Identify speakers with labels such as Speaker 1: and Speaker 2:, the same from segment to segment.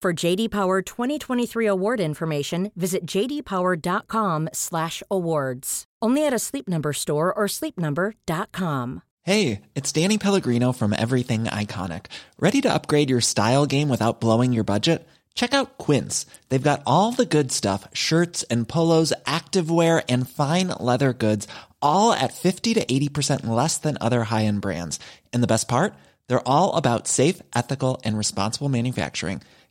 Speaker 1: For JD Power 2023 award information, visit jdpower.com/awards. Only at a Sleep Number store or sleepnumber.com.
Speaker 2: Hey, it's Danny Pellegrino from Everything Iconic. Ready to upgrade your style game without blowing your budget? Check out Quince. They've got all the good stuff, shirts and polos, activewear and fine leather goods, all at 50 to 80% less than other high-end brands. And the best part? They're all about safe, ethical and responsible manufacturing.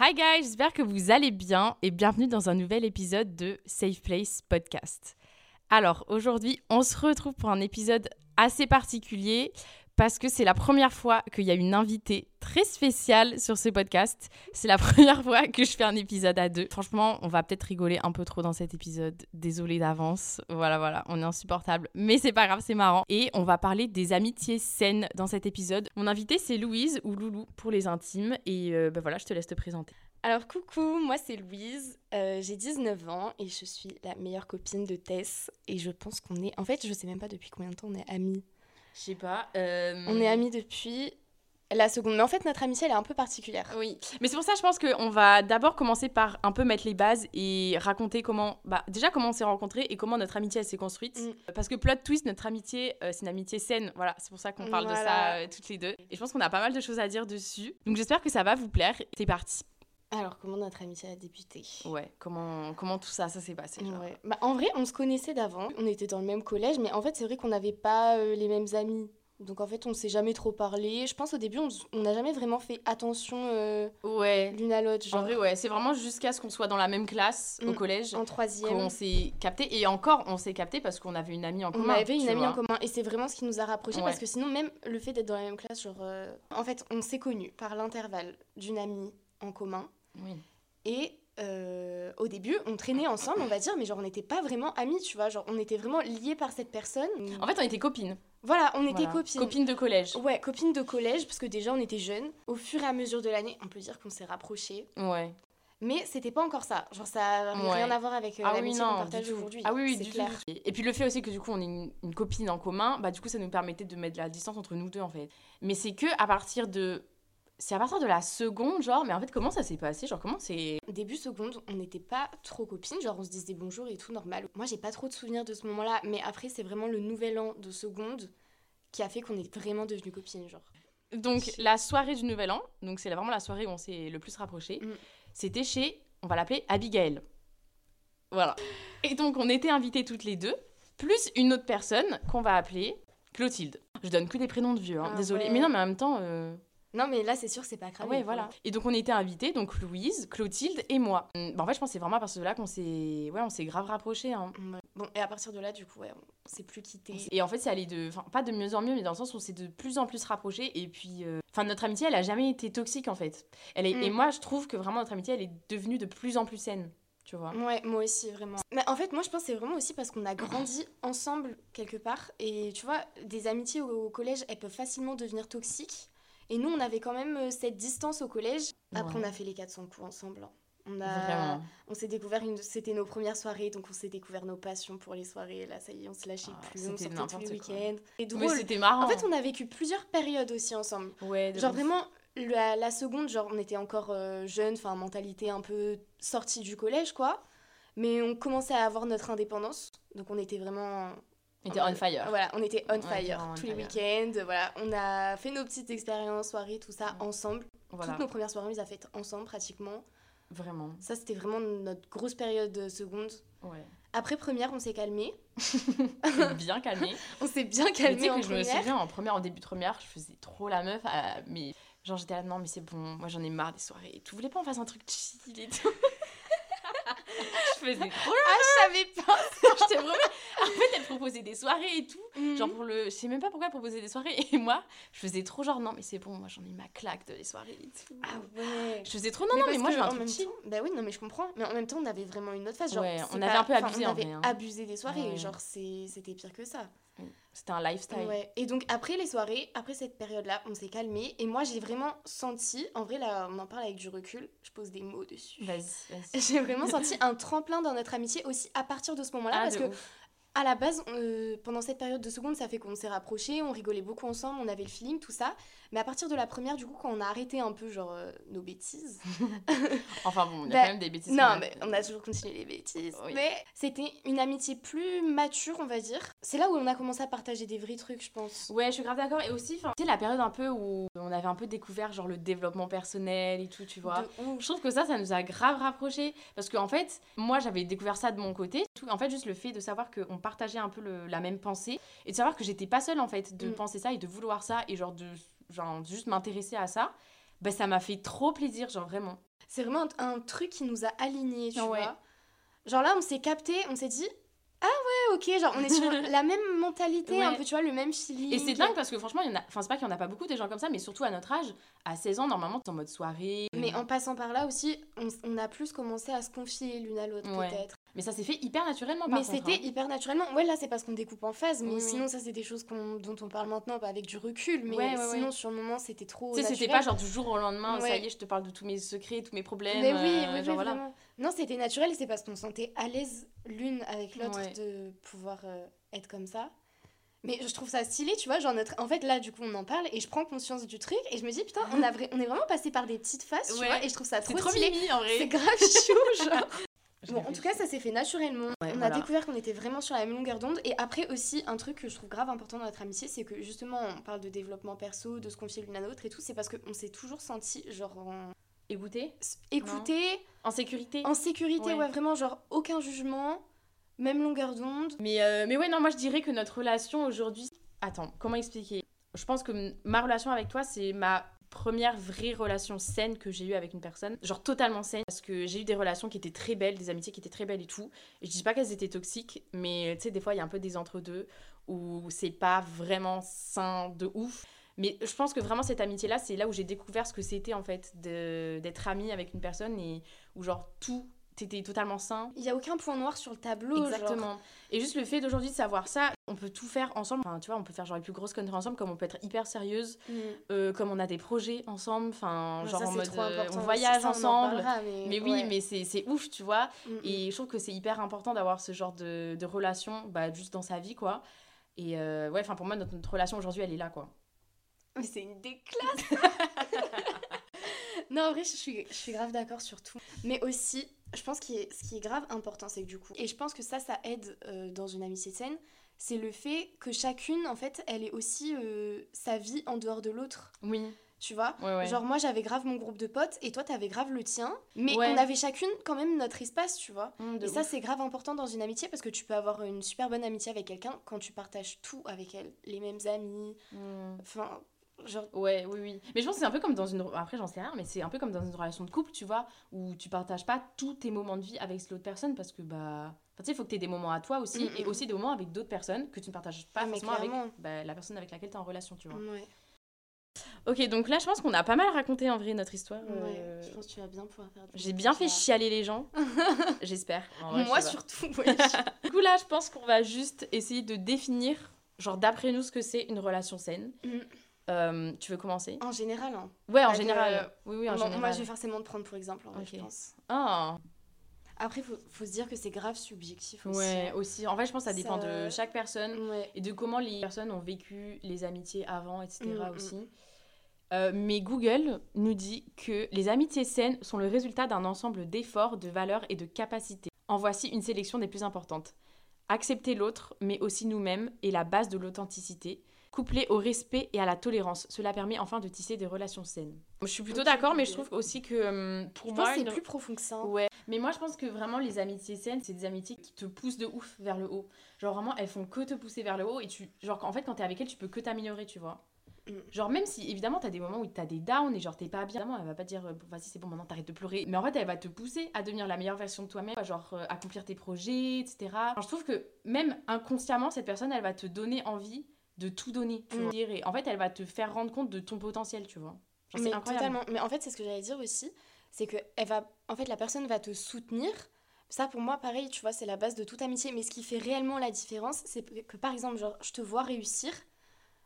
Speaker 3: Hi guys, j'espère que vous allez bien et bienvenue dans un nouvel épisode de Safe Place Podcast. Alors aujourd'hui, on se retrouve pour un épisode assez particulier parce que c'est la première fois qu'il y a une invitée très spéciale sur ce podcast. C'est la première fois que je fais un épisode à deux. Franchement, on va peut-être rigoler un peu trop dans cet épisode. Désolée d'avance. Voilà, voilà, on est insupportable. Mais c'est pas grave, c'est marrant. Et on va parler des amitiés saines dans cet épisode. Mon invitée, c'est Louise ou Loulou pour les intimes. Et euh, bah voilà, je te laisse te présenter.
Speaker 4: Alors coucou, moi c'est Louise, euh, j'ai 19 ans et je suis la meilleure copine de Tess. Et je pense qu'on est... En fait, je sais même pas depuis combien de temps on est amis.
Speaker 3: Je sais pas. euh,
Speaker 4: On est amis depuis la seconde. Mais en fait, notre amitié, elle est un peu particulière.
Speaker 3: Oui, mais c'est pour ça je pense qu'on va d'abord commencer par un peu mettre les bases et raconter comment, bah déjà comment on s'est rencontrés et comment notre amitié elle s'est construite.
Speaker 4: Mm.
Speaker 3: Parce que plot twist, notre amitié euh, c'est une amitié saine, voilà, c'est pour ça qu'on parle de ça euh, toutes les deux. Et je pense qu'on a pas mal de choses à dire dessus. Donc j'espère que ça va vous plaire. C'est parti.
Speaker 4: Alors, comment notre amitié a débuté?
Speaker 3: Ouais, comment comment tout ça ça s'est passé. genre.
Speaker 4: Ouais. Bah, en vrai, on se connaissait d'avant. On était dans le même collège, mais en fait, c'est vrai qu'on n'avait pas euh, les mêmes amis. Donc en fait, on s'est jamais trop parlé. Je pense au début, on on n'a jamais vraiment fait attention euh,
Speaker 3: Ouais.
Speaker 4: l'une à l'autre.
Speaker 3: En vrai ouais, c'est vraiment jusqu'à ce qu'on soit dans la même classe au
Speaker 4: Mm.
Speaker 3: collège
Speaker 4: en troisième.
Speaker 3: qu'on s'est capté et encore on s'est capté parce qu'on avait une amie en
Speaker 4: On
Speaker 3: commun.
Speaker 4: avait une amie en commun et c'est vraiment ce qui nous a rapprochés
Speaker 3: Ouais.
Speaker 4: parce que sinon même le fait d'être dans la même classe, genre euh, en fait on s'est connus par l'intervalle d'une amie en commun
Speaker 3: Oui.
Speaker 4: et euh, au début on traînait ensemble on va dire mais genre on n'était pas vraiment amis tu vois genre on était vraiment liés par cette personne.
Speaker 3: En fait, on était copines.
Speaker 4: voilà on était
Speaker 3: Voilà.
Speaker 4: copines.
Speaker 3: Copines de collège.
Speaker 4: Ouais copines de collège parce que déjà on était jeunes. Au fur et à mesure de l'année on peut dire qu'on s'est rapprochés
Speaker 3: Ouais.
Speaker 4: mais c'était pas encore ça genre ça a
Speaker 3: Ouais.
Speaker 4: rien à voir avec euh,
Speaker 3: Ah oui,
Speaker 4: l'amitié
Speaker 3: non,
Speaker 4: qu'on partage aujourd'hui.
Speaker 3: Ah oui, oui,
Speaker 4: c'est clair.
Speaker 3: tout. Et, puis le fait aussi que du coup on est une, une copine en commun, bah du coup ça nous permettait de mettre de la distance entre nous deux en fait. Mais c'est que à partir de c'est à partir de la seconde genre, mais en fait comment ça s'est passé? Genre comment c'est
Speaker 4: Début seconde, on n'était pas trop copines, genre on se disait bonjour et tout normal. Moi j'ai pas trop de souvenirs de ce moment-là, mais après c'est vraiment le nouvel an de seconde qui a fait qu'on est vraiment devenues copines, genre.
Speaker 3: donc la soirée du Nouvel An, donc c'est vraiment la soirée où on s'est le plus rapprochés.
Speaker 4: Mm.
Speaker 3: C'était chez, on va l'appeler Abigail. Voilà. Et donc on était invités toutes les deux, plus une autre personne qu'on va appeler Clotilde. Je donne que des prénoms de vieux, hein,
Speaker 4: Ah
Speaker 3: désolé.
Speaker 4: ouais.
Speaker 3: Mais non, mais en même temps. euh,
Speaker 4: Non mais là c'est sûr c'est pas grave.
Speaker 3: ouais, voilà. Et donc on était invités, donc Louise, Clotilde et moi. Hum, bah, en fait, je pense que c'est vraiment à partir de là qu'on s'est, ouais, on s'est grave rapprochés. hein.
Speaker 4: Ouais. Bon et à partir de là du coup ouais, on s'est plus quittés.
Speaker 3: Et en fait, c'est allé de, enfin, pas de mieux en mieux, mais dans le sens où on s'est de plus en plus rapprochés. Et puis, euh, enfin, notre amitié, elle a jamais été toxique en fait. Elle est,
Speaker 4: Mm.
Speaker 3: et moi, je trouve que vraiment notre amitié, elle est devenue de plus en plus saine. Tu vois.
Speaker 4: Ouais, moi aussi, vraiment. Mais en fait, moi, je pense que c'est vraiment aussi parce qu'on a grandi ensemble quelque part. Et tu vois, des amitiés au, au collège, elles peuvent facilement devenir toxiques. Et nous, on avait quand même euh, cette distance au collège. Après,
Speaker 3: Ouais.
Speaker 4: on a fait les 400 coups ensemble. hein. On a,
Speaker 3: Vraiment.
Speaker 4: on s'est découvert une, c'était nos premières soirées, donc on s'est découvert nos passions pour les soirées. Là, ça y est, on se lâchait
Speaker 3: Ah,
Speaker 4: plus, on sortait tous les week-ends.
Speaker 3: Mais c'était marrant.
Speaker 4: En fait, on a vécu plusieurs périodes aussi ensemble.
Speaker 3: Ouais,
Speaker 4: Genre
Speaker 3: ouf.
Speaker 4: vraiment, la, la seconde, genre on était encore euh, jeunes, enfin mentalité un peu sortie du collège, quoi. Mais on commençait à avoir notre indépendance, donc on était vraiment
Speaker 3: On était on fire.
Speaker 4: voilà, on était on fire tous les week-ends. Voilà, on a fait nos petites expériences, soirées, tout ça ensemble.
Speaker 3: Voilà,
Speaker 4: Toutes nos premières soirées, on les a faites ensemble pratiquement.
Speaker 3: vraiment.
Speaker 4: Ça, c'était vraiment notre grosse période de seconde.
Speaker 3: Ouais.
Speaker 4: Après première, on s'est calmé.
Speaker 3: bien calmé.
Speaker 4: On s'est bien
Speaker 3: Mais tu
Speaker 4: calmé
Speaker 3: sais
Speaker 4: en
Speaker 3: que je me souviens en première, en début de première, je faisais trop la meuf. à- mais genre j'étais là, non mais c'est bon, moi j'en ai marre des soirées. Tu voulais pas on fasse un truc chill et tout? Je faisais trop
Speaker 4: Ah, je savais pas.
Speaker 3: J'étais vraiment. En fait, elle proposait des soirées et tout.
Speaker 4: Mhm.
Speaker 3: Genre pour le. Je sais même pas pourquoi elle proposait des soirées. Et moi, je faisais trop genre, non, mais c'est bon, moi j'en ai ma claque de les soirées et tout.
Speaker 4: Ah ouais.
Speaker 3: Je faisais trop, non, non, mais moi je veux un truc
Speaker 4: temps- Bah oui, non, mais je comprends. Mais en même temps, on avait vraiment une autre phase. Genre,
Speaker 3: Ouais, on avait un peu
Speaker 4: enfin,
Speaker 3: abusé,
Speaker 4: On
Speaker 3: en
Speaker 4: avait
Speaker 3: vrai, hein.
Speaker 4: abusé des soirées.
Speaker 3: Ouais.
Speaker 4: Genre, c'était pire que ça.
Speaker 3: C'était un lifestyle.
Speaker 4: Ouais. Et donc, après les soirées, après cette période-là, on s'est calmé. Et moi, j'ai vraiment senti, en vrai, là, on en parle avec du recul, je pose des mots dessus.
Speaker 3: Vas-y, vas-y.
Speaker 4: J'ai vraiment senti un tremplin dans notre amitié aussi à partir de ce moment-là.
Speaker 3: Ah,
Speaker 4: parce que
Speaker 3: ouf.
Speaker 4: à la base, euh, pendant cette période de seconde, ça fait qu'on s'est rapprochés, on rigolait beaucoup ensemble, on avait le feeling, tout ça. Mais à partir de la première, du coup, quand on a arrêté un peu, genre, euh, nos bêtises.
Speaker 3: Enfin bon, il y a
Speaker 4: Bah,
Speaker 3: quand même des bêtises.
Speaker 4: non, mais on a toujours continué les bêtises.
Speaker 3: Oui.
Speaker 4: Mais c'était une amitié plus mature, on va dire. C'est là où on a commencé à partager des vrais trucs, je pense.
Speaker 3: Ouais, je suis grave d'accord. Et aussi, tu sais, la période un peu où on avait un peu découvert genre le développement personnel et tout, tu vois.
Speaker 4: De.
Speaker 3: Je trouve que ça, ça nous a grave rapprochés. Parce qu'en fait, moi, j'avais découvert ça de mon côté. En fait, juste le fait de savoir qu'on partageait un peu le- la même pensée et de savoir que j'étais pas seule, en fait, de
Speaker 4: Mm.
Speaker 3: penser ça et de vouloir ça et genre de genre, juste m'intéresser à ça. Bah, ça m'a fait trop plaisir, genre vraiment.
Speaker 4: C'est vraiment un, un truc qui nous a alignés, tu
Speaker 3: Ouais.
Speaker 4: vois. Genre là, on s'est capté, on s'est dit. Ah ouais, ok, genre on est sur la même mentalité, un peu, tu vois, le même feeling.
Speaker 3: Et c'est dingue parce que franchement, il y en a... enfin, c'est pas qu'il y en a pas beaucoup des gens comme ça, mais surtout à notre âge, à 16 ans, normalement, t'es en mode soirée.
Speaker 4: Mais en passant par là aussi, on, on a plus commencé à se confier l'une à l'autre,
Speaker 3: Ouais.
Speaker 4: peut-être.
Speaker 3: Mais ça s'est fait hyper naturellement, par
Speaker 4: Mais c'était
Speaker 3: hein.
Speaker 4: hyper naturellement. Ouais, là, c'est parce qu'on découpe en phase, mais
Speaker 3: Oui, oui.
Speaker 4: sinon, ça, c'est des choses dont on parle maintenant, pas avec du recul. Mais
Speaker 3: Ouais, ouais,
Speaker 4: sinon,
Speaker 3: ouais.
Speaker 4: sur le moment, c'était trop.
Speaker 3: Tu sais, c'était pas genre du jour au lendemain, ça y est, je te parle de tous mes secrets, tous mes problèmes.
Speaker 4: Mais oui,
Speaker 3: euh, genre, voilà.
Speaker 4: Non, c'était naturel et c'est parce qu'on se sentait à l'aise l'une avec l'autre de pouvoir euh, être comme ça. Mais je trouve ça stylé, tu vois, genre notre... En fait, là, du coup, on en parle et je prends conscience du truc et je me dis, putain, on, a vra- on est vraiment passé par des petites phases, tu
Speaker 3: Ouais.
Speaker 4: vois, et je trouve ça
Speaker 3: C'est
Speaker 4: trop,
Speaker 3: trop
Speaker 4: stylé.
Speaker 3: mimi en vrai.
Speaker 4: C'est grave chou, genre. Bon, en tout cas, ça s'est fait naturellement.
Speaker 3: Ouais,
Speaker 4: on
Speaker 3: voilà.
Speaker 4: a découvert qu'on était vraiment sur la même longueur d'onde. Et après aussi, un truc que je trouve grave important dans notre amitié, c'est que justement, on parle de développement perso, de se confier l'une à l'autre et tout. C'est parce qu'on s'est toujours senti, genre, en...
Speaker 3: Écoutez,
Speaker 4: écouté,
Speaker 3: en sécurité?
Speaker 4: en sécurité,
Speaker 3: Ouais.
Speaker 4: ouais. vraiment, genre, aucun jugement, même longueur d'onde.
Speaker 3: Mais, euh, mais ouais, non, moi je dirais que notre relation aujourd'hui. Attends, comment expliquer? Je pense que ma relation avec toi, c'est ma première vraie relation saine que j'ai eue avec une personne. Genre totalement saine. Parce que j'ai eu des relations qui étaient très belles, des amitiés qui étaient très belles et tout. Et je dis pas qu'elles étaient toxiques, mais tu sais, des fois il y a un peu des entre-deux où c'est pas vraiment sain de ouf. Mais je pense que vraiment cette amitié-là, c'est là où j'ai découvert ce que c'était en fait d'être amie avec une personne et où genre tout était totalement sain.
Speaker 4: Il y a aucun point noir sur le tableau. genre.
Speaker 3: Exactement. Et juste le fait d'aujourd'hui de savoir ça, on peut tout faire ensemble. Enfin, tu vois, on peut faire genre les plus grosses conneries ensemble, comme on peut être hyper sérieuse,
Speaker 4: Mm.
Speaker 3: euh, comme on a des projets ensemble, enfin,
Speaker 4: Ouais,
Speaker 3: genre
Speaker 4: ça,
Speaker 3: en mode euh, on voyage
Speaker 4: ça, on en
Speaker 3: ensemble.
Speaker 4: parlera, mais,
Speaker 3: mais oui,
Speaker 4: ouais.
Speaker 3: mais c'est c'est ouf, tu vois.
Speaker 4: Mm, mm.
Speaker 3: Et je trouve que c'est hyper important d'avoir ce genre de, de relation, bah, juste dans sa vie, quoi. Et euh, ouais, enfin, pour moi, notre, notre relation aujourd'hui, elle est là, quoi.
Speaker 4: Mais c'est une déclasse Non, en vrai, je suis, je suis grave d'accord sur tout. Mais aussi, je pense que ce qui est grave important, c'est que du coup, et je pense que ça, ça aide dans une amitié saine, c'est le fait que chacune, en fait, elle ait aussi euh, sa vie en dehors de l'autre.
Speaker 3: Oui,
Speaker 4: Tu vois?
Speaker 3: Ouais, ouais.
Speaker 4: Genre, moi, j'avais grave mon groupe de potes et toi, t'avais grave le tien. Mais
Speaker 3: Ouais.
Speaker 4: on avait chacune quand même notre espace, tu vois.
Speaker 3: Mm, de
Speaker 4: Et ça, c'est grave important dans une amitié parce que tu peux avoir une super bonne amitié avec quelqu'un quand tu partages tout avec elle. Les mêmes amis.
Speaker 3: Mm.
Speaker 4: Enfin, genre.
Speaker 3: Ouais, oui, oui. Mais je pense que c'est un peu comme dans une. Après, j'en sais rien, mais c'est un peu comme dans une relation de couple, tu vois, où tu partages pas tous tes moments de vie avec l'autre personne parce que, bah. Enfin, tu sais, il faut que tu aies des moments à toi aussi
Speaker 4: Mm,
Speaker 3: et
Speaker 4: mm.
Speaker 3: aussi des moments avec d'autres personnes que tu ne partages pas
Speaker 4: Ah,
Speaker 3: forcément avec bah, la personne avec laquelle tu es en relation, tu vois.
Speaker 4: Ouais.
Speaker 3: Ok, donc là, je pense qu'on a pas mal raconté en vrai notre histoire.
Speaker 4: Ouais,
Speaker 3: euh,
Speaker 4: je pense que tu vas bien pouvoir faire
Speaker 3: J'ai bien fait chialer les gens. J'espère.
Speaker 4: Moi
Speaker 3: je
Speaker 4: surtout, ouais.
Speaker 3: Du coup, là, je pense qu'on va juste essayer de définir, genre d'après nous, ce que c'est une relation saine.
Speaker 4: Mm.
Speaker 3: Euh, tu veux commencer?
Speaker 4: En général, hein.
Speaker 3: Ouais, en général. Oui, oui, en
Speaker 4: Bon,
Speaker 3: général.
Speaker 4: Moi, je vais forcément te prendre pour exemple, en vrai,
Speaker 3: Ok.
Speaker 4: je pense.
Speaker 3: Ah,
Speaker 4: Après, faut, faut se dire que c'est grave subjectif aussi.
Speaker 3: ouais,
Speaker 4: hein.
Speaker 3: aussi. En fait, je pense que ça dépend
Speaker 4: Ça-
Speaker 3: de chaque personne
Speaker 4: Ouais.
Speaker 3: et de comment les personnes ont vécu les amitiés avant, etc.
Speaker 4: Mm, mm.
Speaker 3: aussi. Euh, mais Google nous dit que les amitiés saines sont le résultat d'un ensemble d'efforts, de valeurs et de capacités. En voici une sélection des plus importantes. Accepter l'autre, mais aussi nous-mêmes, est la base de l'authenticité. Couplé au respect et à la tolérance, cela permet enfin de tisser des relations saines. Je suis plutôt d'accord, mais je trouve aussi que hum, pour
Speaker 4: Je
Speaker 3: moi,
Speaker 4: c'est
Speaker 3: une-
Speaker 4: plus profond que ça. hein.
Speaker 3: Ouais, mais moi je pense que vraiment les amitiés saines, c'est des amitiés qui te poussent de ouf vers le haut. Genre vraiment, elles font que te pousser vers le haut et tu genre en fait quand t'es avec elles, tu peux que t'améliorer, tu vois.
Speaker 4: Mm.
Speaker 3: Genre même si évidemment t'as des moments où t'as des downs et genre t'es pas bien, évidemment elle va pas te dire euh, Bon, vas-y c'est bon maintenant t'arrêtes de pleurer, mais en fait elle va te pousser à devenir la meilleure version de toi-même, genre euh, accomplir tes projets, etc. Je trouve que même inconsciemment cette personne elle va te donner envie de tout donner, tu
Speaker 4: Mm.
Speaker 3: vois. Et en fait elle va te faire rendre compte de ton potentiel, tu vois. Genre,
Speaker 4: mais
Speaker 3: incroyable.
Speaker 4: totalement. Mais en fait, c'est ce que j'allais dire aussi, c'est que elle va, en fait, la personne va te soutenir. Ça, pour moi, pareil, tu vois, c'est la base de toute amitié. Mais ce qui fait réellement la différence, c'est que, par exemple, genre, je te vois réussir.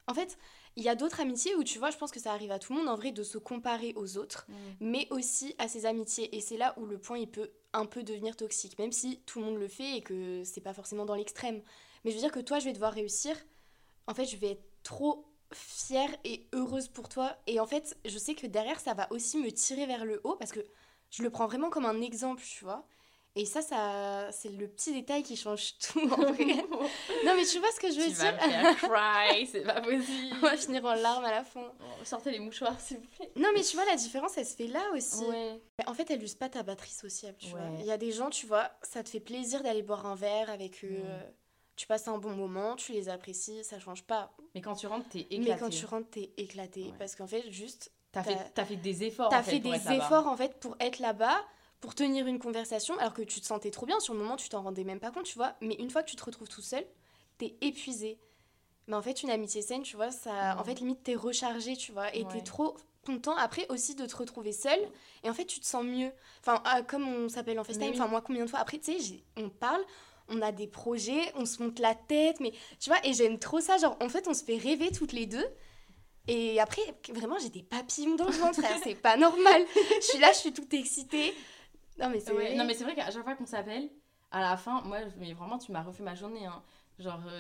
Speaker 4: En fait, il y a d'autres amitiés où, tu vois, je pense que ça arrive à tout le monde, en vrai, de se comparer aux autres,
Speaker 3: Mm.
Speaker 4: mais aussi à ses amitiés. Et c'est là où le point, il peut un peu devenir toxique, même si tout le monde le fait et que c'est pas forcément dans l'extrême. Mais je veux dire que toi, je vais te voir réussir. En fait, je vais être trop fière et heureuse pour toi. Et en fait, je sais que derrière, ça va aussi me tirer vers le haut parce que je le prends vraiment comme un exemple, tu vois. Et ça, ça c'est le petit détail qui change tout en vrai. non, mais tu vois ce que je veux
Speaker 3: tu vas
Speaker 4: dire?
Speaker 3: me faire cry, c'est pas possible.
Speaker 4: On va finir en larmes à la fin.
Speaker 3: Sortez les mouchoirs, s'il vous plaît.
Speaker 4: Non, mais tu vois, la différence, elle se fait là aussi.
Speaker 3: Ouais.
Speaker 4: En fait, elle use pas ta batterie sociale, tu vois. Il y a des gens, tu vois, ça te fait plaisir d'aller boire un verre avec eux.
Speaker 3: Ouais.
Speaker 4: Tu passes un bon moment, tu les apprécies, ça change pas.
Speaker 3: Mais quand tu rentres, t'es éclaté.
Speaker 4: Mais quand tu rentres, t'es éclaté.
Speaker 3: Ouais.
Speaker 4: Parce qu'en fait, juste,
Speaker 3: T'as fait, fait des efforts.
Speaker 4: T'as
Speaker 3: fait,
Speaker 4: fait des efforts en fait pour être là-bas, pour tenir une conversation, alors que tu te sentais trop bien. Sur le moment, tu t'en rendais même pas compte, tu vois. Mais une fois que tu te retrouves tout seul, t'es épuisé. Mais en fait, une amitié saine, tu vois, ça, en fait, limite, t'es rechargé, tu vois, et
Speaker 3: Ouais.
Speaker 4: t'es trop content après aussi de te retrouver seul. Et en fait, tu te sens mieux. Enfin, ah, comme on s'appelle en FaceTime,
Speaker 3: oui.
Speaker 4: enfin, moi, combien de fois après, tu sais, on parle. On a des projets, on se monte la tête, mais tu vois, et j'aime trop ça. Genre, en fait, on se fait rêver toutes les deux. Et après, vraiment, j'ai des papillons dans le ventre, frère, c'est pas normal. Je suis là, je suis toute excitée. Non, mais c'est
Speaker 3: Ouais,
Speaker 4: vrai.
Speaker 3: Vrai qu'à chaque fois qu'on s'appelle, à la fin, moi, mais vraiment, tu m'as refait ma journée. hein. Genre, euh,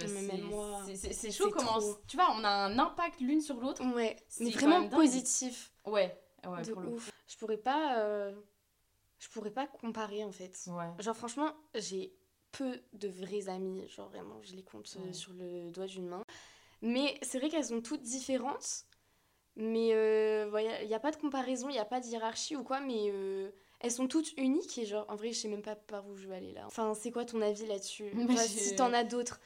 Speaker 3: c'est- chaud comment. Tu vois, on a un impact l'une sur l'autre.
Speaker 4: Ouais, mais vraiment positif.
Speaker 3: Ouais, ouais,
Speaker 4: de
Speaker 3: pour le
Speaker 4: ouf. Je pourrais pas. euh, Je pourrais pas comparer en fait.
Speaker 3: Ouais.
Speaker 4: Genre, franchement, j'ai peu de vrais amis. Genre, vraiment, je les compte euh,
Speaker 3: Ouais.
Speaker 4: sur le doigt d'une main. Mais c'est vrai qu'elles sont toutes différentes. Mais euh, il n'y a pas de comparaison, il n'y a pas de hiérarchie ou quoi. Mais euh, elles sont toutes uniques. Et genre, en vrai, je sais même pas par où je vais aller là. Enfin, c'est quoi ton avis là-dessus?
Speaker 3: Bah,
Speaker 4: Si t'en as d'autres.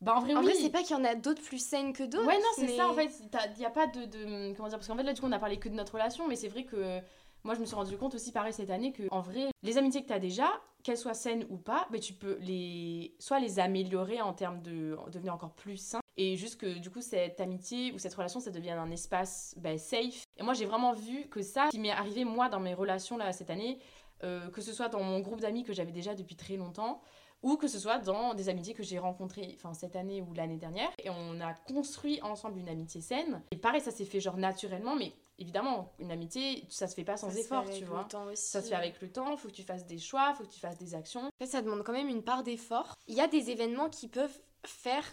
Speaker 3: Bah, en vrai,
Speaker 4: En
Speaker 3: oui.
Speaker 4: vrai, c'est pas qu'il y en a d'autres plus saines que d'autres.
Speaker 3: Ouais, non, c'est
Speaker 4: mais-
Speaker 3: ça en fait. Il n'y a pas de, de- Comment dire Parce qu'en fait, là, du coup, on a parlé que de notre relation, mais c'est vrai que moi, je me suis rendu compte aussi, pareil, cette année, que en vrai, les amitiés que tu as déjà, qu'elles soient saines ou pas, mais tu peux les soit les améliorer en termes de devenir encore plus sain. Et juste que du coup, cette amitié ou cette relation, ça devienne un espace bah, safe. Et moi, j'ai vraiment vu que ça, qui m'est arrivé moi dans mes relations là cette année, euh, que ce soit dans mon groupe d'amis que j'avais déjà depuis très longtemps, ou que ce soit dans des amitiés que j'ai rencontrées enfin, cette année ou l'année dernière. Et on a construit ensemble une amitié saine. Et pareil, ça s'est fait genre naturellement, mais évidemment, une amitié, ça se fait pas sans
Speaker 4: Ça se fait
Speaker 3: effort,
Speaker 4: avec
Speaker 3: tu
Speaker 4: le
Speaker 3: vois.
Speaker 4: temps aussi.
Speaker 3: Ça se fait avec le temps, faut que tu fasses des choix, faut que tu fasses des actions.
Speaker 4: En fait, ça demande quand même une part d'effort. Il y a des événements qui peuvent faire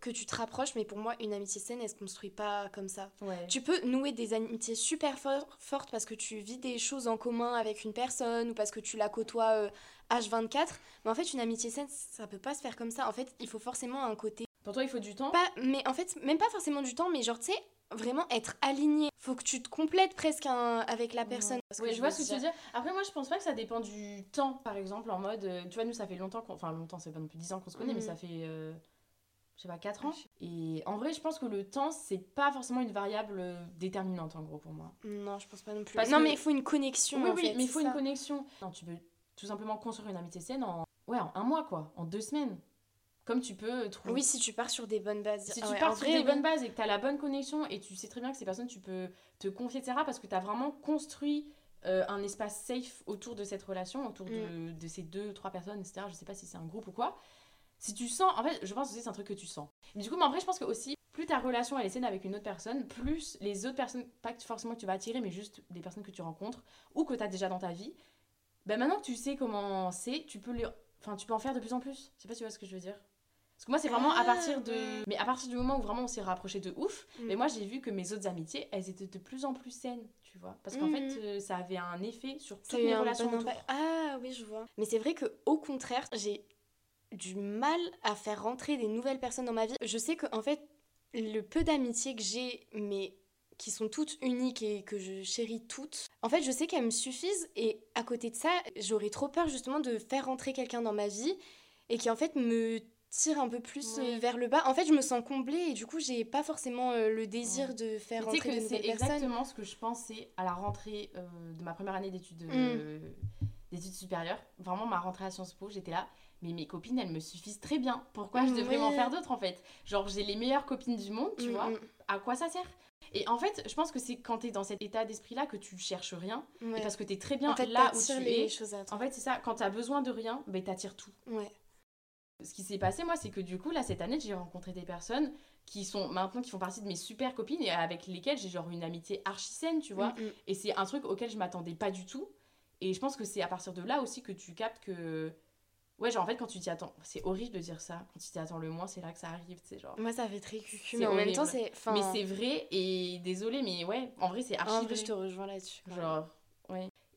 Speaker 4: que tu te rapproches, mais pour moi, une amitié saine, elle se construit pas comme ça.
Speaker 3: Ouais.
Speaker 4: Tu peux nouer des amitiés super for- fortes parce que tu vis des choses en commun avec une personne ou parce que tu la côtoies euh, H24. Mais en fait, une amitié saine, ça peut pas se faire comme ça. En fait, il faut forcément un côté.
Speaker 3: Pour toi, il faut du temps?
Speaker 4: Pas, mais en fait, même pas forcément du temps, mais genre, tu sais, vraiment être aligné. Faut que tu te complètes presque un- avec la personne. Parce que
Speaker 3: Oui, je vois ce que tu veux
Speaker 4: dire.
Speaker 3: Après, moi, je pense pas que ça dépend du temps, par exemple, en mode. euh, tu vois, nous, ça fait longtemps qu'on. Enfin, longtemps, c'est pas non plus 10 ans qu'on se connaît, mais ça fait. euh, je sais pas, 4 ans. Et en vrai, je pense que le temps, c'est pas forcément une variable euh, déterminante, en gros, pour moi.
Speaker 4: Non, je pense pas non plus.
Speaker 3: Parce
Speaker 4: non,
Speaker 3: que-
Speaker 4: mais il faut une connexion.
Speaker 3: oui,
Speaker 4: en
Speaker 3: oui,
Speaker 4: fait,
Speaker 3: mais il faut une connexion. Non, tu peux tout simplement construire une amitié saine en. Ouais, en un mois, quoi. En deux semaines. Comme tu peux trouver.
Speaker 4: Oui, si tu pars sur des bonnes bases.
Speaker 3: Si
Speaker 4: Ah
Speaker 3: tu
Speaker 4: ouais,
Speaker 3: pars sur
Speaker 4: vrai,
Speaker 3: des
Speaker 4: oui.
Speaker 3: bonnes bases et que tu as la bonne connexion et tu sais très bien que ces personnes, tu peux te confier, etc. Parce que tu as vraiment construit euh, un espace safe autour de cette relation, autour
Speaker 4: Mm.
Speaker 3: de, de ces deux, trois personnes, etc. Je sais pas si c'est un groupe ou quoi. Si tu sens, en fait, je pense aussi que c'est un truc que tu sens. Du coup, mais en vrai, je pense que aussi, plus ta relation elle est saine avec une autre personne, plus les autres personnes, pas forcément que tu vas attirer, mais juste des personnes que tu rencontres ou que tu as déjà dans ta vie, ben maintenant que tu sais comment c'est, tu peux les... enfin, tu peux en faire de plus en plus. Je sais pas si tu vois ce que je veux dire. Parce que moi, c'est vraiment à
Speaker 4: Ah,
Speaker 3: partir de.
Speaker 4: ouais.
Speaker 3: Mais à partir du moment où vraiment on s'est rapproché de ouf,
Speaker 4: Mm.
Speaker 3: mais moi j'ai vu que mes autres amitiés, elles étaient de plus en plus saines, tu vois. Parce qu'en
Speaker 4: Mhm.
Speaker 3: fait, euh, ça avait un effet sur toutes mes relations
Speaker 4: bon. Ah oui, je vois. Mais c'est vrai que au contraire, j'ai du mal à faire rentrer des nouvelles personnes dans ma vie. Je sais que en fait, le peu d'amitié que j'ai, mais qui sont toutes uniques et que je chéris toutes, en fait, je sais qu'elles me suffisent et à côté de ça, j'aurais trop peur justement de faire rentrer quelqu'un dans ma vie et qui en fait me tire un peu plus euh,
Speaker 3: Ouais.
Speaker 4: vers le bas. En fait, je me sens comblée et du coup, j'ai pas forcément euh, le désir
Speaker 3: Ouais.
Speaker 4: de faire
Speaker 3: Mais Tu
Speaker 4: rentrer de
Speaker 3: que c'est
Speaker 4: nouvelles personnes.
Speaker 3: exactement ce que je pensais à la rentrée euh, de ma première année d'études
Speaker 4: Mm.
Speaker 3: supérieures. Vraiment, ma rentrée à Sciences Po, j'étais là. Mais mes copines, elles me suffisent très bien. Pourquoi je devrais
Speaker 4: Oui.
Speaker 3: m'en faire d'autres en fait? Genre, j'ai les meilleures copines du monde, tu
Speaker 4: Mm,
Speaker 3: vois.
Speaker 4: mm.
Speaker 3: À quoi ça sert? Et en fait, je pense que c'est quand t'es dans cet état d'esprit-là que tu cherches rien.
Speaker 4: Ouais.
Speaker 3: Et parce que t'es très bien
Speaker 4: en fait,
Speaker 3: là où tu
Speaker 4: les
Speaker 3: es.
Speaker 4: choses à toi.
Speaker 3: En fait, c'est ça. Quand t'as besoin de rien, ben t'attires tout.
Speaker 4: Ouais.
Speaker 3: Ce qui s'est passé, moi, c'est que du coup, là, cette année, j'ai rencontré des personnes qui sont maintenant, qui font partie de mes super copines et avec lesquelles j'ai genre une amitié archi saine, tu vois.
Speaker 4: Mm, mm.
Speaker 3: Et c'est un truc auquel je m'attendais pas du tout. Et je pense que c'est à partir de là aussi que tu captes que. Ouais, genre en fait, quand tu t'y attends. C'est horrible de dire ça. Quand tu t'y attends le moins, c'est là que ça arrive, c'est genre.
Speaker 4: Moi, ça fait très cucu, mais en même temps, c'est. Enfin,
Speaker 3: Mais c'est vrai, et désolé, mais ouais, en vrai, c'est archi
Speaker 4: En vrai, je te rejoins là-dessus.
Speaker 3: Genre.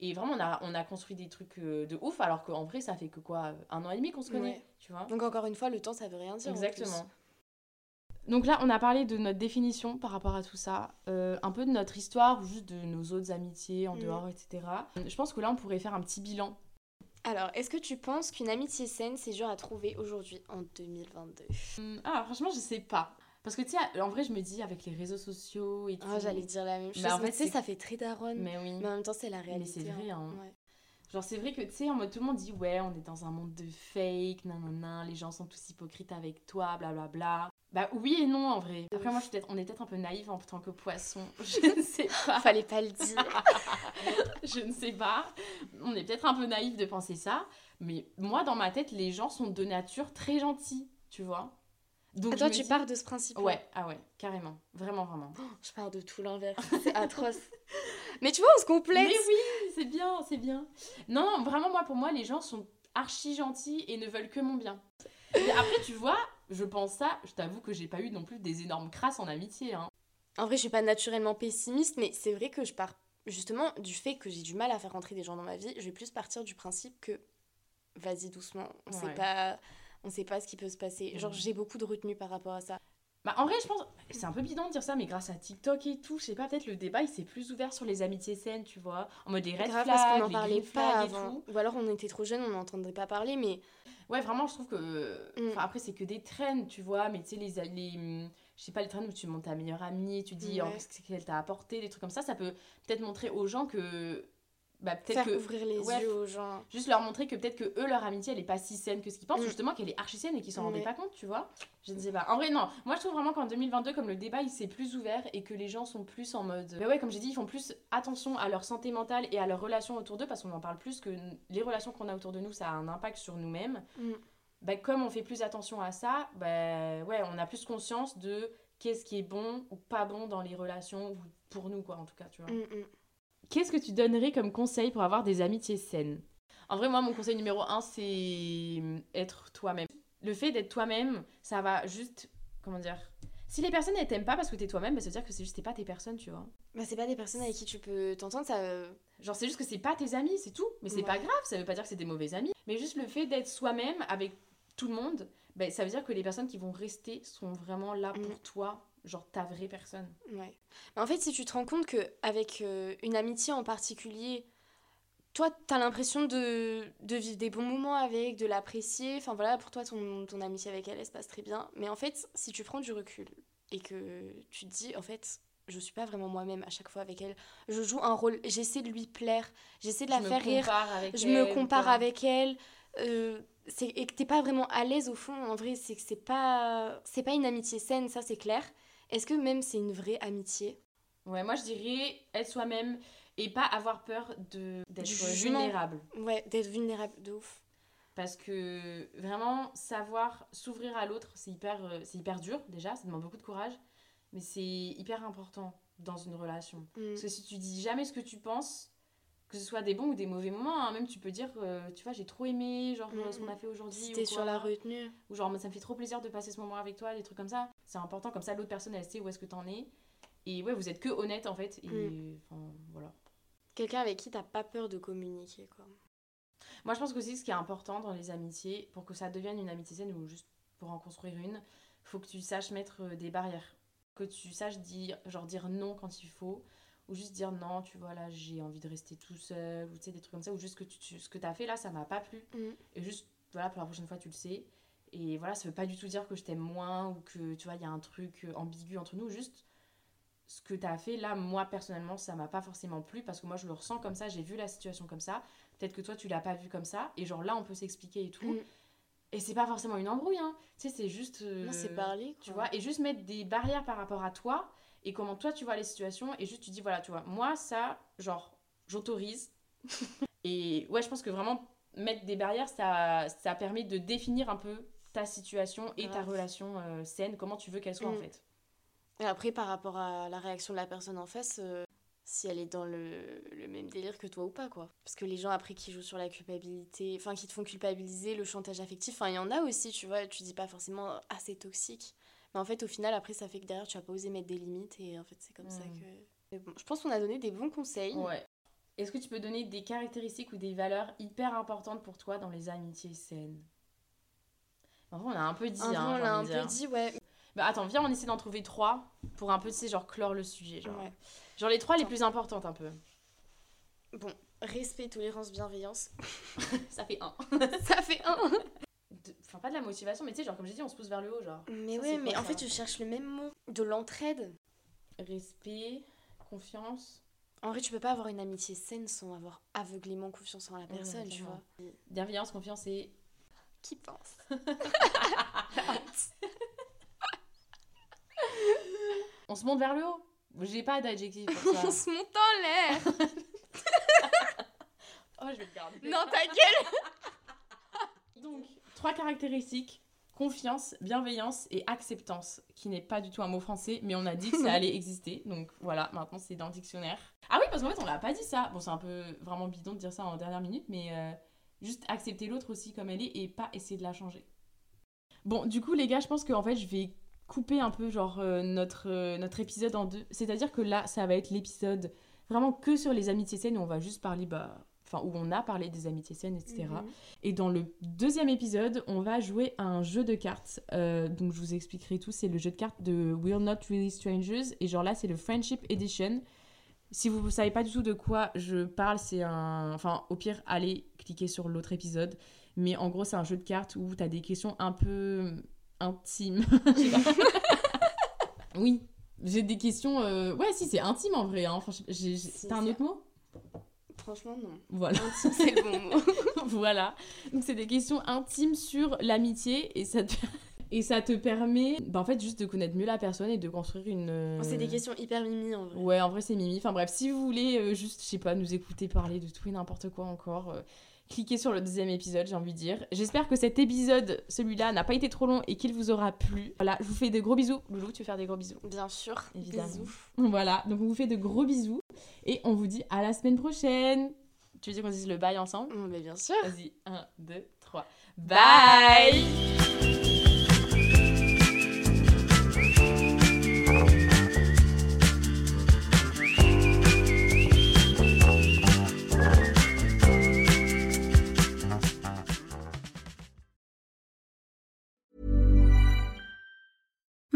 Speaker 3: Et vraiment, on a, on a construit des trucs euh, de ouf, alors qu'en vrai, ça fait que quoi, un an et demi qu'on se connaît,
Speaker 4: Ouais.
Speaker 3: tu vois.
Speaker 4: Donc, encore une fois, le temps, ça veut rien dire. en
Speaker 3: Exactement. Donc là, on a parlé de notre définition par rapport à tout ça, euh, un peu de notre histoire ou juste de nos autres amitiés en
Speaker 4: Mm.
Speaker 3: dehors, etc. Je pense que là, on pourrait faire un petit bilan.
Speaker 4: Alors, est-ce que tu penses qu'une amitié saine, c'est dur à trouver aujourd'hui, en 2022
Speaker 3: Hum, Ah, franchement, je sais pas. Parce que tu sais, en vrai, je me dis avec les réseaux sociaux et tout.
Speaker 4: Ah, J'allais dire la même chose.
Speaker 3: Bah, en
Speaker 4: mais
Speaker 3: fait,
Speaker 4: tu sais, ça fait très daronne. Mais...
Speaker 3: Mais oui.
Speaker 4: en même temps, c'est la réalité.
Speaker 3: c'est vrai, hein.
Speaker 4: Ouais.
Speaker 3: Genre, c'est vrai que tu sais, en mode tout le monde dit ouais, on est dans un monde de fake, nanana, les gens sont tous hypocrites avec toi, blablabla. Bah oui et non en vrai. Après, moi, je suis peut-être- on est peut-être un peu naïf en tant que poisson. Je ne sais pas.
Speaker 4: Fallait pas le dire.
Speaker 3: je ne sais pas. On est peut-être un peu naïf de penser ça. Mais moi, dans ma tête, les gens sont de nature très gentils, tu vois. Donc,
Speaker 4: Ah, toi,
Speaker 3: je me
Speaker 4: tu
Speaker 3: dis-
Speaker 4: pars de ce principe
Speaker 3: Ouais, ah ouais, carrément. Vraiment, vraiment.
Speaker 4: Je pars de tout l'inverse. C'est atroce. mais tu vois, on se complète.
Speaker 3: Mais oui, c'est bien, c'est bien. Non, non, vraiment, moi, pour moi, les gens sont archi gentils et ne veulent que mon bien. Mais après, tu vois, je pense ça, je t'avoue que j'ai pas eu non plus des énormes crasses en amitié. Hein.
Speaker 4: En vrai, je suis pas naturellement pessimiste, mais c'est vrai que je pars justement du fait que j'ai du mal à faire rentrer des gens dans ma vie. Je vais plus partir du principe que vas-y doucement, on sait pas, on sait pas ce qui peut se passer. Genre,
Speaker 3: Mhm.
Speaker 4: j'ai beaucoup de retenue par rapport à ça.
Speaker 3: Bah, en vrai, je pense, c'est un peu bidon de dire ça, mais grâce à TikTok et tout, je sais pas, peut-être le débat il s'est plus ouvert sur les amitiés saines, tu vois. En mode les red
Speaker 4: Grave
Speaker 3: flags,
Speaker 4: parce qu'on en parlait pas avant. Ou alors on était trop jeunes, on n'entendait pas parler, mais
Speaker 3: Ouais, vraiment, je trouve que.
Speaker 4: Mm.
Speaker 3: Enfin, après, c'est que des trends, tu vois, mais tu sais, les. les je sais pas, les trends où tu montes ta meilleure amie, tu dis
Speaker 4: Ouais.
Speaker 3: oh, qu'est-ce qu'elle t'a apporté, des trucs comme ça, ça peut peut-être montrer aux gens que. Bah, peut-être que.
Speaker 4: ouvrir les
Speaker 3: ouais,
Speaker 4: yeux aux gens.
Speaker 3: Juste leur montrer que peut-être que eux, leur amitié, elle est pas si saine que ce qu'ils pensent,
Speaker 4: Mm.
Speaker 3: justement qu'elle est archi saine et qu'ils s'en rendaient pas compte, tu vois. Je ne sais pas. En vrai, non. Moi, je trouve vraiment qu'en 2022, comme le débat, il s'est plus ouvert et que les gens sont plus en mode. Mais ouais, comme j'ai dit, ils font plus attention à leur santé mentale et à leurs relations autour d'eux parce qu'on en parle plus que les relations qu'on a autour de nous, ça a un impact sur nous-mêmes.
Speaker 4: Mm.
Speaker 3: Bah, comme on fait plus attention à ça, bah, ouais, on a plus conscience de qu'est-ce qui est bon ou pas bon dans les relations, ou pour nous, quoi, en tout cas, tu vois.
Speaker 4: Mm, mm.
Speaker 3: Qu'est-ce que tu donnerais comme conseil pour avoir des amitiés saines? En vrai, moi, mon conseil numéro un, c'est être toi-même. Le fait d'être toi-même, ça va juste. Comment dire Si les personnes, elles t'aiment pas parce que t'es toi-même, bah, ça veut dire que c'est juste t'es pas tes personnes, tu vois.
Speaker 4: Bah, c'est pas des personnes avec qui tu peux t'entendre, ça. euh,
Speaker 3: Genre, c'est juste que c'est pas tes amis, c'est tout. Mais c'est
Speaker 4: Ouais.
Speaker 3: pas grave, ça veut pas dire que c'est des mauvais amis. Mais juste le fait d'être soi-même avec tout le monde, bah, ça veut dire que les personnes qui vont rester sont vraiment là pour
Speaker 4: Mm.
Speaker 3: toi, genre ta vraie personne.
Speaker 4: Ouais. Mais en fait, si tu te rends compte que avec euh, une amitié en particulier, toi, t'as l'impression de, de vivre des bons moments avec, de l'apprécier. Enfin voilà, pour toi, ton, ton amitié avec elle, elle se passe très bien. Mais en fait, si tu prends du recul et que tu te dis, en fait, je suis pas vraiment moi-même à chaque fois avec elle. Je joue un rôle, j'essaie de lui plaire, j'essaie de la
Speaker 3: Je
Speaker 4: faire rire, je
Speaker 3: elle
Speaker 4: me compare
Speaker 3: quoi.
Speaker 4: avec elle. euh, et que t'es pas vraiment à l'aise au fond, en vrai, c'est que c'est pas, c'est pas une amitié saine, ça c'est clair. Est-ce que même c'est une vraie amitié?
Speaker 3: Ouais, moi je dirais être soi-même et pas avoir peur de d'être vulnérable.
Speaker 4: Ouais, d'être vulnérable de ouf.
Speaker 3: Parce que vraiment, savoir s'ouvrir à l'autre, c'est hyper, euh, c'est hyper dur déjà, ça demande beaucoup de courage. Mais c'est hyper important dans une relation.
Speaker 4: Mm.
Speaker 3: Parce que si tu dis jamais ce que tu penses, que ce soit des bons ou des mauvais moments, hein, même tu peux dire, euh, tu vois, j'ai trop aimé genre, euh, ce qu'on a fait aujourd'hui.
Speaker 4: Si t'es sur la retenue.
Speaker 3: Ou genre, ça me fait trop plaisir de passer ce moment avec toi, des trucs comme ça. C'est important, comme ça l'autre personne elle sait où est-ce que t'en es. Et ouais, vous êtes que honnête en fait. Et
Speaker 4: Mm.
Speaker 3: voilà.
Speaker 4: Quelqu'un avec qui t'as pas peur de communiquer, quoi.
Speaker 3: Moi, je pense qu'aussi, ce qui est important dans les amitiés, pour que ça devienne une amitié saine ou juste pour en construire une, faut que tu saches mettre euh, des barrières. Que tu saches dire, genre dire non quand il faut, ou juste dire non, tu vois, là, j'ai envie de rester tout seul, ou tu sais, des trucs comme ça, ou juste que tu, tu- ce que t'as fait là, ça m'a pas plu.
Speaker 4: Mm.
Speaker 3: Et juste, voilà, pour la prochaine fois, tu le sais. Et voilà, ça veut pas du tout dire que je t'aime moins, ou que, tu vois, il y a un truc euh, ambigu entre nous, juste ce que tu as fait là, moi personnellement, ça m'a pas forcément plu parce que moi je le ressens comme ça, j'ai vu la situation comme ça. Peut-être que toi tu l'as pas vu comme ça, et genre là on peut s'expliquer et tout.
Speaker 4: Mm.
Speaker 3: Et c'est pas forcément une embrouille, hein. Tu sais, c'est juste. euh,
Speaker 4: Non, c'est parler, quoi.
Speaker 3: Tu vois, et juste mettre des barrières par rapport à toi et comment toi tu vois les situations, et juste tu dis voilà, tu vois, moi ça, genre, j'autorise. et ouais, je pense que vraiment mettre des barrières, ça, ça permet de définir un peu ta situation et ta relation euh, saine, comment tu veux qu'elle soit en
Speaker 4: Mm.
Speaker 3: fait.
Speaker 4: Et après, par rapport à la réaction de la personne en face, euh, si elle est dans le, le même délire que toi ou pas, quoi. Parce que les gens, après, qui jouent sur la culpabilité, enfin, qui te font culpabiliser, le chantage affectif, enfin, il y en a aussi, tu vois, tu dis pas forcément, ah, c'est toxique. Mais en fait, au final, après, ça fait que derrière, tu vas pas osé mettre des limites, et en fait, c'est comme ça
Speaker 3: Mm.
Speaker 4: que. Bon, je pense qu'on a donné des bons conseils.
Speaker 3: Ouais. Est-ce que tu peux donner des caractéristiques ou des valeurs hyper importantes pour toi dans les amitiés saines? En vrai, on a un peu dit. Hein,
Speaker 4: on l'a un peu
Speaker 3: dire.
Speaker 4: dit, ouais.
Speaker 3: Bah attends, viens, on essaie d'en trouver trois pour un peu, tu sais, genre clore le sujet. Genre,
Speaker 4: Ouais.
Speaker 3: genre les trois les plus importantes un peu.
Speaker 4: Bon, respect, tolérance, bienveillance.
Speaker 3: Ça fait un.
Speaker 4: ça fait un
Speaker 3: Enfin, pas de la motivation, mais tu sais, genre, comme j'ai dit, on se pousse vers le haut, genre.
Speaker 4: Mais
Speaker 3: Ça,
Speaker 4: ouais, mais
Speaker 3: quoi,
Speaker 4: en fait, je cherche le même mot. De l'entraide.
Speaker 3: Respect, confiance,
Speaker 4: En vrai, tu peux pas avoir une amitié saine sans avoir aveuglément confiance en la personne, tu vois.
Speaker 3: bienveillance, confiance et.
Speaker 4: Qui pense
Speaker 3: On se monte vers le haut. J'ai pas d'adjectif pour ça.
Speaker 4: On se monte en l'air
Speaker 3: oh, je vais le garder.
Speaker 4: Non, ta gueule
Speaker 3: Donc, trois caractéristiques confiance, bienveillance et acceptance, qui n'est pas du tout un mot français, mais on a dit que ça allait exister. Donc voilà, maintenant c'est dans le dictionnaire. Ah oui, parce qu'en fait, on l'a pas dit ça. Bon, c'est un peu vraiment bidon de dire ça en dernière minute, mais euh, juste accepter l'autre aussi comme elle est et pas essayer de la changer. Bon, du coup, les gars, je pense qu'en fait, je vais couper un peu genre euh, notre, euh, notre épisode en deux. C'est-à-dire que là, ça va être l'épisode vraiment que sur les amitiés saines où on va juste parler, bah, enfin, où on a parlé des amitiés saines, etc.
Speaker 4: Mhm.
Speaker 3: Et dans le deuxième épisode, on va jouer à un jeu de cartes. Euh, donc je vous expliquerai tout. C'est le jeu de cartes de We're Not Really Strangers. Et genre là, c'est le Friendship Edition. Si vous ne savez pas du tout de quoi je parle, c'est un... Enfin, au pire, allez cliquer sur l'autre épisode. Mais en gros, c'est un jeu de cartes où tu as des questions un peu intimes. Oui, j'ai des questions... euh, Ouais, si, c'est intime en vrai. Hein. Enfin, j'ai- j'ai-
Speaker 4: Si,
Speaker 3: T'as un autre mot?
Speaker 4: Franchement, non.
Speaker 3: Voilà.
Speaker 4: Intime, c'est le bon mot.
Speaker 3: voilà. Donc c'est des questions intimes sur l'amitié et ça te, et ça te permet bah, en fait juste de connaître mieux la personne et de construire une euh,
Speaker 4: C'est des questions hyper mimi en vrai.
Speaker 3: Ouais, en vrai c'est mimi. Enfin bref, si vous voulez euh, juste je sais pas nous écouter parler de tout et n'importe quoi encore euh, cliquez sur le deuxième épisode, j'ai envie de dire. J'espère que cet épisode, celui-là, n'a pas été trop long et qu'il vous aura plu. Voilà, je vous fais de gros bisous. Loulou, tu veux faire des gros bisous
Speaker 4: Bien sûr.
Speaker 3: Évidemment.
Speaker 4: Bisous.
Speaker 3: Voilà, donc on vous fait de gros bisous et on vous dit à la semaine prochaine. Tu veux dire qu'on dise le bail ensemble
Speaker 4: Mm, mais bien sûr.
Speaker 3: Vas-y, 1, 2, 3. Bye